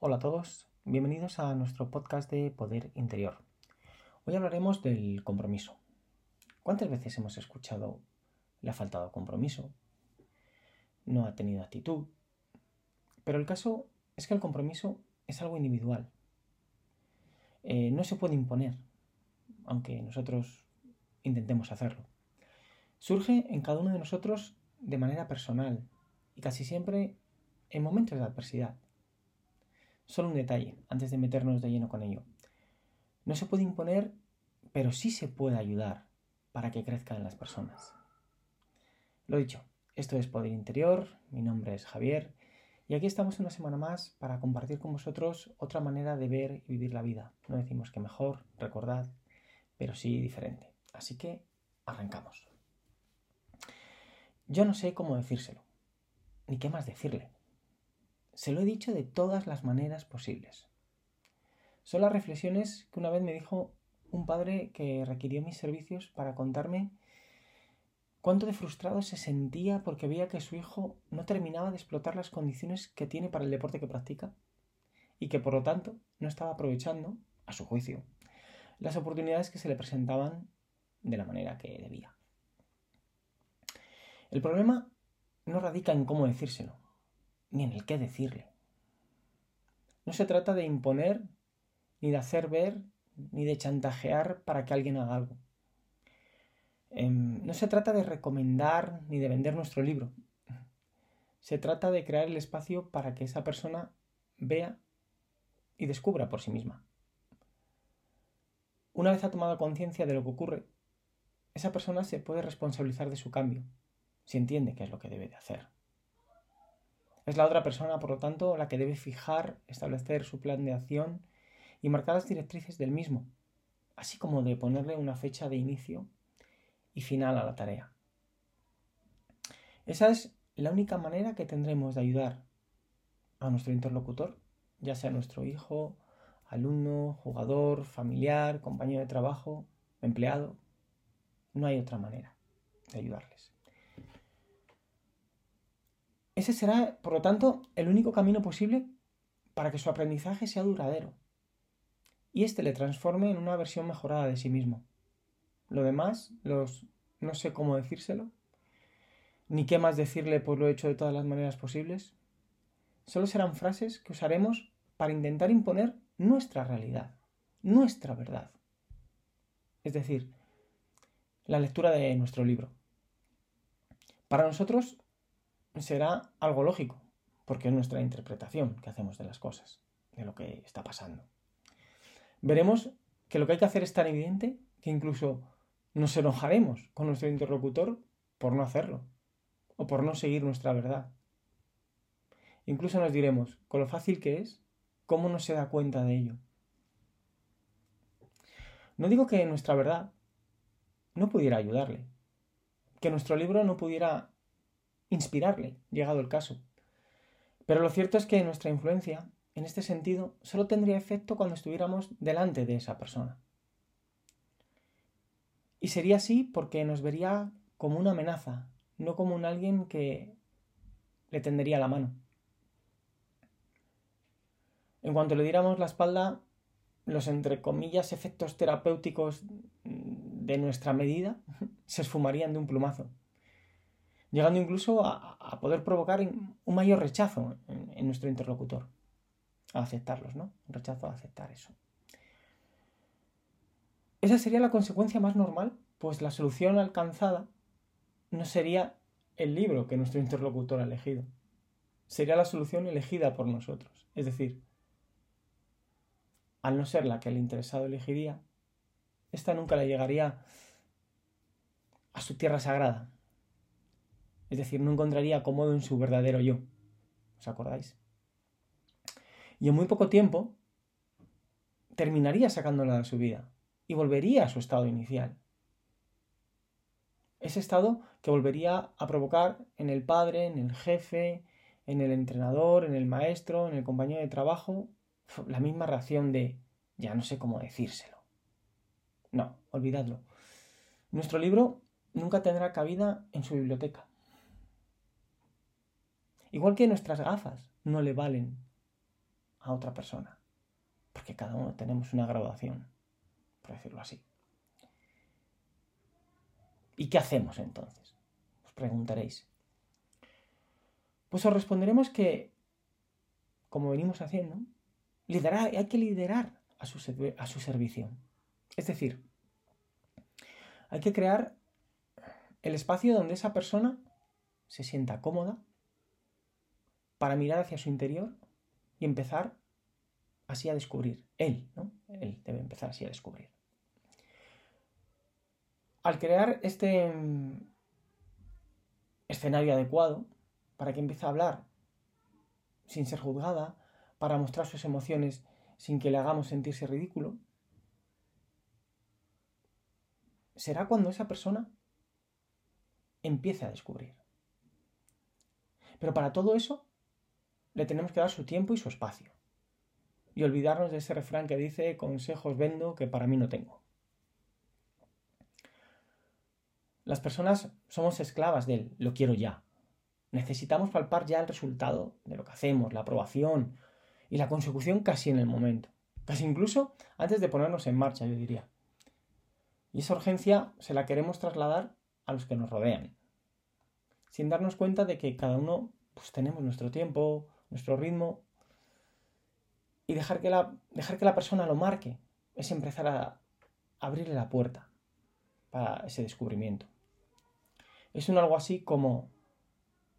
Hola a todos, bienvenidos a nuestro podcast de Poder Interior. Hoy hablaremos del compromiso. ¿Cuántas veces hemos escuchado le ha faltado compromiso? No ha tenido actitud. Pero el caso es que el compromiso es algo individual. Eh, no se puede imponer, aunque nosotros intentemos hacerlo. Surge en cada uno de nosotros de manera personal y casi siempre en momentos de adversidad. Solo un detalle, antes de meternos de lleno con ello. No se puede imponer, pero sí se puede ayudar para que crezcan las personas. Lo dicho, esto es Poder Interior, mi nombre es Javier y aquí estamos una semana más para compartir con vosotros otra manera de ver y vivir la vida. No decimos que mejor, recordad, pero sí diferente. Así que arrancamos. Yo no sé cómo decírselo, ni qué más decirle. Se lo he dicho de todas las maneras posibles. Son las reflexiones que una vez me dijo un padre que requirió mis servicios para contarme cuánto de frustrado se sentía porque veía que su hijo no terminaba de explotar las condiciones que tiene para el deporte que practica y que por lo tanto no estaba aprovechando, a su juicio, las oportunidades que se le presentaban de la manera que debía. El problema no radica en cómo decírselo, ni en el qué decirle. No se trata de imponer, ni de hacer ver, ni de chantajear para que alguien haga algo. Em, no se trata de recomendar ni de vender nuestro libro. Se trata de crear el espacio para que esa persona vea y descubra por sí misma. Una vez ha tomado conciencia de lo que ocurre, esa persona se puede responsabilizar de su cambio, si entiende qué es lo que debe de hacer. Es la otra persona, por lo tanto, la que debe fijar, establecer su plan de acción y marcar las directrices del mismo, así como de ponerle una fecha de inicio y final a la tarea. Esa es la única manera que tendremos de ayudar a nuestro interlocutor, ya sea nuestro hijo, alumno, jugador, familiar, compañero de trabajo, empleado. No hay otra manera de ayudarles. Ese será, por lo tanto, el único camino posible para que su aprendizaje sea duradero y éste le transforme en una versión mejorada de sí mismo. Lo demás, los no sé cómo decírselo, ni qué más decirle, pues lo he hecho de todas las maneras posibles, solo serán frases que usaremos para intentar imponer nuestra realidad, nuestra verdad. Es decir, la lectura de nuestro libro. Para nosotros será algo lógico, porque es nuestra interpretación que hacemos de las cosas, de lo que está pasando. Veremos que lo que hay que hacer es tan evidente que incluso nos enojaremos con nuestro interlocutor por no hacerlo, o por no seguir nuestra verdad. Incluso nos diremos, con lo fácil que es, cómo no se da cuenta de ello. No digo que nuestra verdad no pudiera ayudarle, que nuestro libro no pudiera inspirarle, llegado el caso. Pero lo cierto es que nuestra influencia, en este sentido, solo tendría efecto cuando estuviéramos delante de esa persona. Y sería así porque nos vería como una amenaza, no como un alguien que le tendería la mano. En cuanto le diéramos la espalda, los entre comillas efectos terapéuticos de nuestra medida se esfumarían de un plumazo llegando incluso a, poder provocar un mayor rechazo en, nuestro interlocutor, a aceptarlos, ¿no? Un rechazo a aceptar eso. Esa sería la consecuencia más normal, pues la solución alcanzada no sería el libro que nuestro interlocutor ha elegido, sería la solución elegida por nosotros. Es decir, al no ser la que el interesado elegiría, esta nunca le llegaría a su tierra sagrada, es decir, no encontraría cómodo en su verdadero yo. ¿Os acordáis? Y en muy poco tiempo terminaría sacándola de su vida y volvería a su estado inicial. Ese estado que volvería a provocar en el padre, en el jefe, en el entrenador, en el maestro, en el compañero de trabajo, la misma reacción de ya no sé cómo decírselo. No, olvidadlo. Nuestro libro nunca tendrá cabida en su biblioteca. Igual que nuestras gafas no le valen a otra persona. Porque cada uno tenemos una graduación, por decirlo así. ¿Y qué hacemos entonces? Os preguntaréis. Pues os responderemos que, como venimos haciendo, liderar, hay que liderar a su, a su servicio. Es decir, hay que crear el espacio donde esa persona se sienta cómoda para mirar hacia su interior y empezar así a descubrir. Él, ¿no? Él debe empezar así a descubrir. Al crear este mm, escenario adecuado para que empiece a hablar sin ser juzgada, para mostrar sus emociones sin que le hagamos sentirse ridículo, será cuando esa persona empiece a descubrir. Pero para todo eso le tenemos que dar su tiempo y su espacio. Y olvidarnos de ese refrán que dice consejos vendo que para mí no tengo. Las personas somos esclavas del lo quiero ya. Necesitamos palpar ya el resultado de lo que hacemos, la aprobación y la consecución casi en el momento. Casi incluso antes de ponernos en marcha, yo diría. Y esa urgencia se la queremos trasladar a los que nos rodean, sin darnos cuenta de que cada uno pues, tenemos nuestro tiempo, nuestro ritmo, y dejar que, la, dejar que la persona lo marque es empezar a abrirle la puerta para ese descubrimiento. Es un algo así como,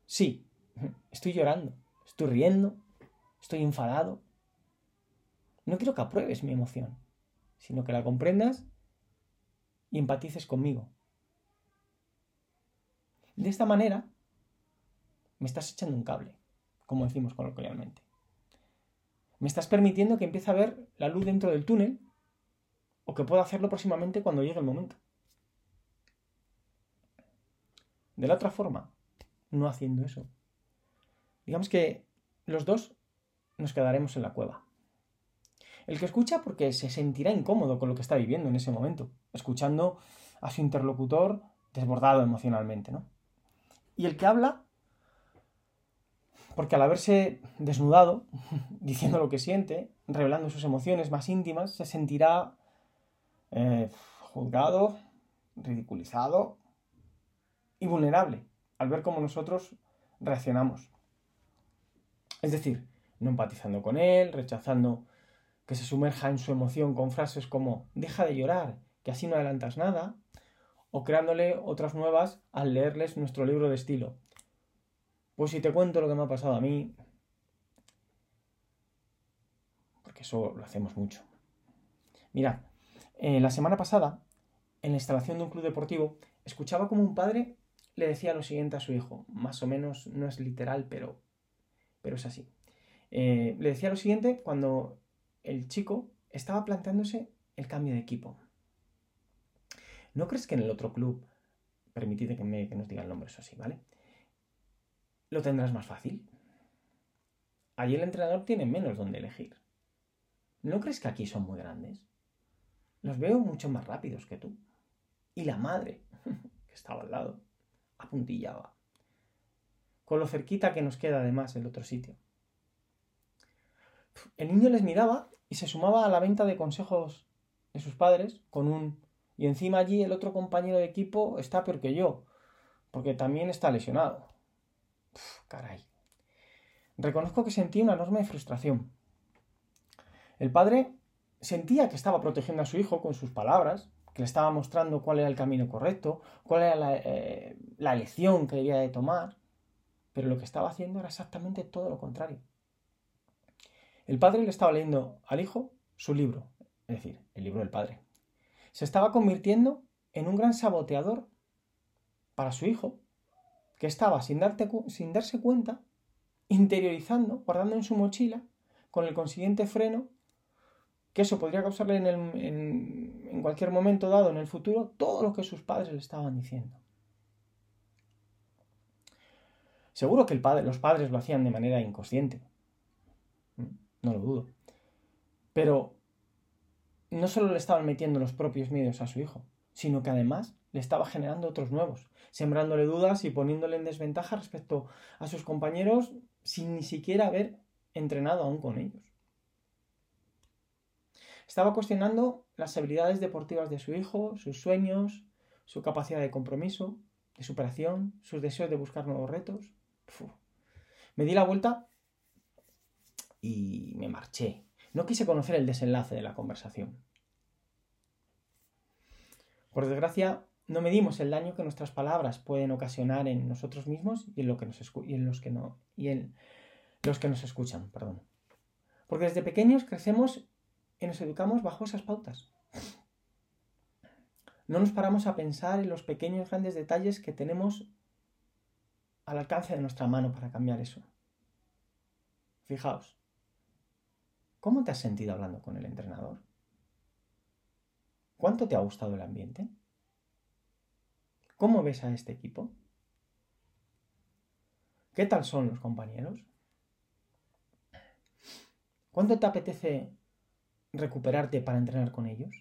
sí, estoy llorando, estoy riendo, estoy enfadado. No quiero que apruebes mi emoción, sino que la comprendas y empatices conmigo. De esta manera, me estás echando un cable, como decimos coloquialmente. Me estás permitiendo que empiece a ver la luz dentro del túnel o que pueda hacerlo próximamente cuando llegue el momento. De la otra forma, no haciendo eso. Digamos que los dos nos quedaremos en la cueva. El que escucha porque se sentirá incómodo con lo que está viviendo en ese momento, escuchando a su interlocutor desbordado emocionalmente, ¿no? Y el que habla porque al haberse desnudado, diciendo lo que siente, revelando sus emociones más íntimas, se sentirá eh, juzgado, ridiculizado y vulnerable al ver cómo nosotros reaccionamos. Es decir, no empatizando con él, rechazando que se sumerja en su emoción con frases como deja de llorar, que así no adelantas nada, o creándole otras nuevas al leerles nuestro libro de estilo. Pues si te cuento lo que me ha pasado a mí, porque eso lo hacemos mucho. Mirad, eh, la semana pasada, en la instalación de un club deportivo, escuchaba como un padre le decía lo siguiente a su hijo, más o menos no es literal, pero, pero es así. Eh, le decía lo siguiente cuando el chico estaba planteándose el cambio de equipo. ¿No crees que en el otro club, permitid que, me, que nos diga el nombre, eso sí, ¿vale? Lo tendrás más fácil. Allí el entrenador tiene menos donde elegir. ¿No crees que aquí son muy grandes? Los veo mucho más rápidos que tú. Y la madre, que estaba al lado, apuntillaba. Con lo cerquita que nos queda además el otro sitio. El niño les miraba y se sumaba a la venta de consejos de sus padres con un y encima allí el otro compañero de equipo está peor que yo, porque también está lesionado. Caray. Reconozco que sentí una enorme frustración. El padre sentía que estaba protegiendo a su hijo con sus palabras, que le estaba mostrando cuál era el camino correcto, cuál era la, eh, la lección que debía de tomar, pero lo que estaba haciendo era exactamente todo lo contrario. El padre le estaba leyendo al hijo su libro, es decir, el libro del padre. Se estaba convirtiendo en un gran saboteador para su hijo, que estaba, sin, darse cuenta, interiorizando, guardando en su mochila, con el consiguiente freno, que eso podría causarle en, cualquier momento dado en el futuro todo lo que sus padres le estaban diciendo. Seguro que los padres lo hacían de manera inconsciente, no lo dudo. Pero no solo le estaban metiendo los propios miedos a su hijo, sino que además le estaba generando otros nuevos, sembrándole dudas y poniéndole en desventaja respecto a sus compañeros sin ni siquiera haber entrenado aún con ellos. Estaba cuestionando las habilidades deportivas de su hijo, sus sueños, su capacidad de compromiso, de superación, sus deseos de buscar nuevos retos. Me di la vuelta y me marché. No quise conocer el desenlace de la conversación. Por desgracia, no medimos el daño que nuestras palabras pueden ocasionar en nosotros mismos y en, los que nos escuchan, perdón. Porque desde pequeños crecemos y nos educamos bajo esas pautas. No nos paramos a pensar en los pequeños grandes detalles que tenemos al alcance de nuestra mano para cambiar eso. Fijaos, ¿cómo te has sentido hablando con el entrenador? ¿Cuánto te ha gustado el ambiente? ¿Cómo ves a este equipo? ¿Qué tal son los compañeros? ¿Cuánto te apetece recuperarte para entrenar con ellos?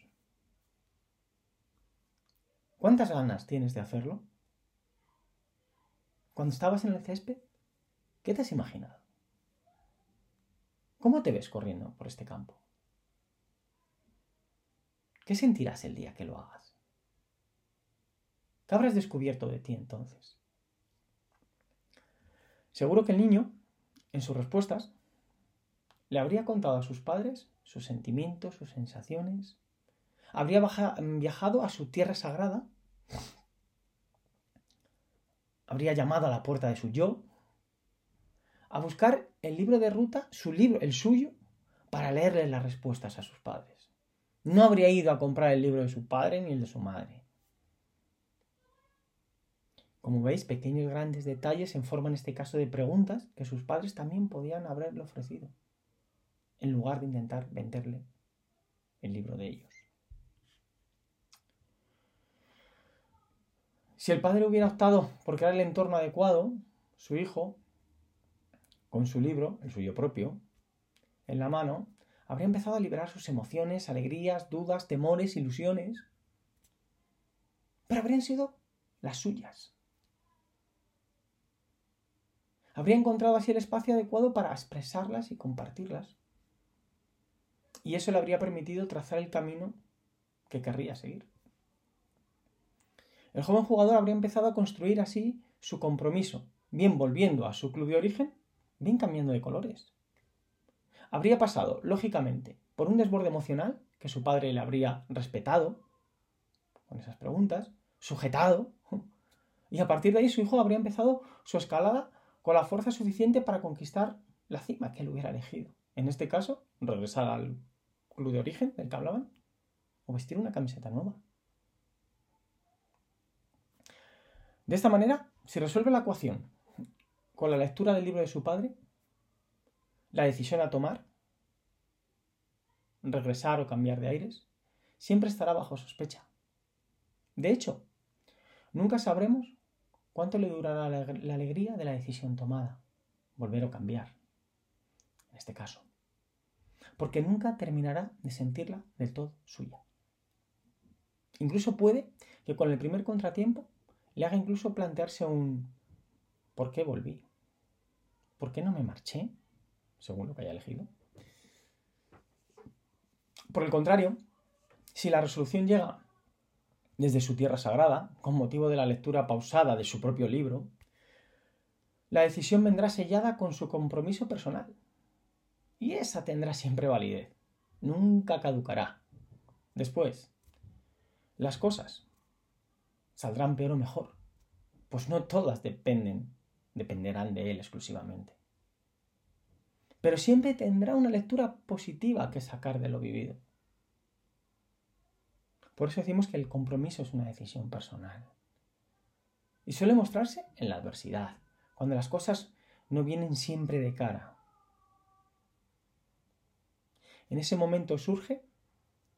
¿Cuántas ganas tienes de hacerlo? Cuando estabas en el césped, ¿qué te has imaginado? ¿Cómo te ves corriendo por este campo? ¿Qué sentirás el día que lo hagas? ¿Qué habrás descubierto de ti entonces? Seguro que el niño, en sus respuestas, le habría contado a sus padres sus sentimientos, sus sensaciones. Habría viajado a su tierra sagrada. Habría llamado a la puerta de su yo. A buscar el libro de ruta, su libro, el suyo, para leerle las respuestas a sus padres. No habría ido a comprar el libro de su padre ni el de su madre. Como veis, pequeños grandes detalles en forma en este caso de preguntas que sus padres también podían haberle ofrecido en lugar de intentar venderle el libro de ellos. Si el padre hubiera optado por crear el entorno adecuado, su hijo, con su libro, el suyo propio, en la mano, habría empezado a liberar sus emociones, alegrías, dudas, temores, ilusiones, pero habrían sido las suyas. Habría encontrado así el espacio adecuado para expresarlas y compartirlas y eso le habría permitido trazar el camino que querría seguir. El joven jugador habría empezado a construir así su compromiso, bien volviendo a su club de origen, bien cambiando de colores. Habría pasado, lógicamente, por un desborde emocional que su padre le habría respetado con esas preguntas, sujetado, y a partir de ahí su hijo habría empezado su escalada con la fuerza suficiente para conquistar la cima que él hubiera elegido. En este caso, regresar al club de origen del que hablaban, o vestir una camiseta nueva. De esta manera, si resuelve la ecuación con la lectura del libro de su padre, la decisión a tomar, regresar o cambiar de aires, siempre estará bajo sospecha. De hecho, nunca sabremos cuánto le durará la, alegría de la decisión tomada, volver o cambiar, en este caso porque nunca terminará de sentirla del todo suya. Incluso puede que con el primer contratiempo le haga incluso plantearse un ¿por qué volví? ¿Por qué no me marché? Según lo que haya elegido. Por el contrario, si la resolución llega desde su tierra sagrada, con motivo de la lectura pausada de su propio libro, la decisión vendrá sellada con su compromiso personal, y esa tendrá siempre validez. Nunca caducará. Después, las cosas saldrán peor o mejor, pues no todas dependen, dependerán de él exclusivamente. Pero siempre tendrá una lectura positiva que sacar de lo vivido. Por eso decimos que el compromiso es una decisión personal. Y suele mostrarse en la adversidad, cuando las cosas no vienen siempre de cara, en ese momento surge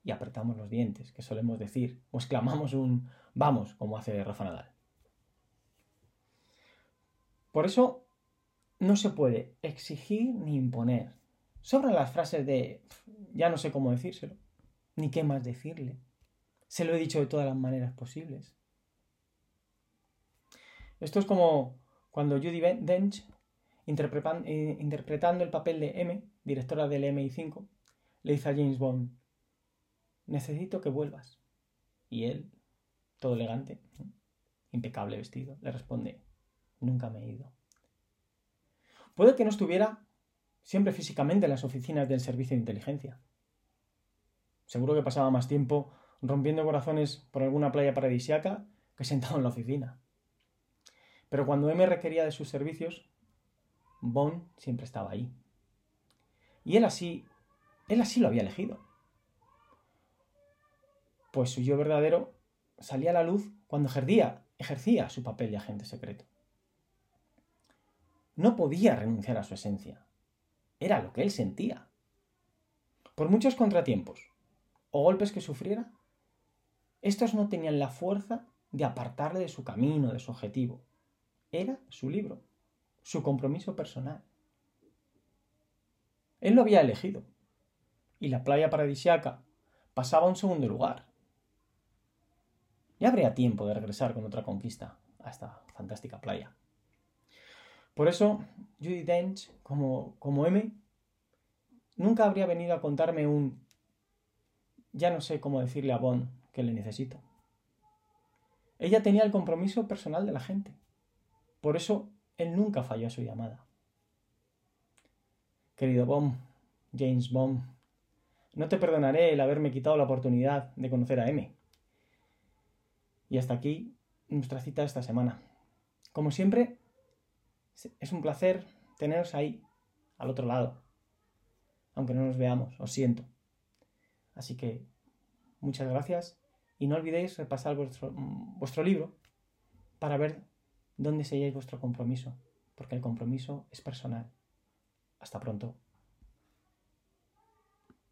y apretamos los dientes, que solemos decir, o exclamamos un vamos, como hace Rafa Nadal. Por eso no se puede exigir ni imponer. Sobran las frases de ya no sé cómo decírselo, ni qué más decirle. Se lo he dicho de todas las maneras posibles. Esto es como cuando Judy Dench, interpretando el papel de M, directora del MI5, le dice a James Bond, necesito que vuelvas. Y él, todo elegante, impecable vestido, le responde, nunca me he ido. Puede que no estuviera siempre físicamente en las oficinas del servicio de inteligencia. Seguro que pasaba más tiempo rompiendo corazones por alguna playa paradisiaca que sentado en la oficina. Pero cuando M requería de sus servicios, Bond siempre estaba ahí. Y él así, él así lo había elegido. Pues su yo verdadero salía a la luz cuando ejercía, ejercía su papel de agente secreto. No podía renunciar a su esencia. Era lo que él sentía. Por muchos contratiempos o golpes que sufriera, estos no tenían la fuerza de apartarle de su camino, de su objetivo. Era su libro, su compromiso personal. Él lo había elegido. Y la playa paradisiaca pasaba a un segundo lugar. Ya habría tiempo de regresar con otra conquista a esta fantástica playa. Por eso, Judy Dench, como, como M, nunca habría venido a contarme un ya no sé cómo decirle a Bond que le necesito. Ella tenía el compromiso personal de la gente. Por eso él nunca falló a su llamada. Querido Bond, James Bond, no te perdonaré el haberme quitado la oportunidad de conocer a M. Y hasta aquí nuestra cita esta semana. Como siempre, es un placer teneros ahí, al otro lado. Aunque no nos veamos, os siento. Así que muchas gracias y no olvidéis repasar vuestro, vuestro libro para ver dónde selláis vuestro compromiso, porque el compromiso es personal. Hasta pronto.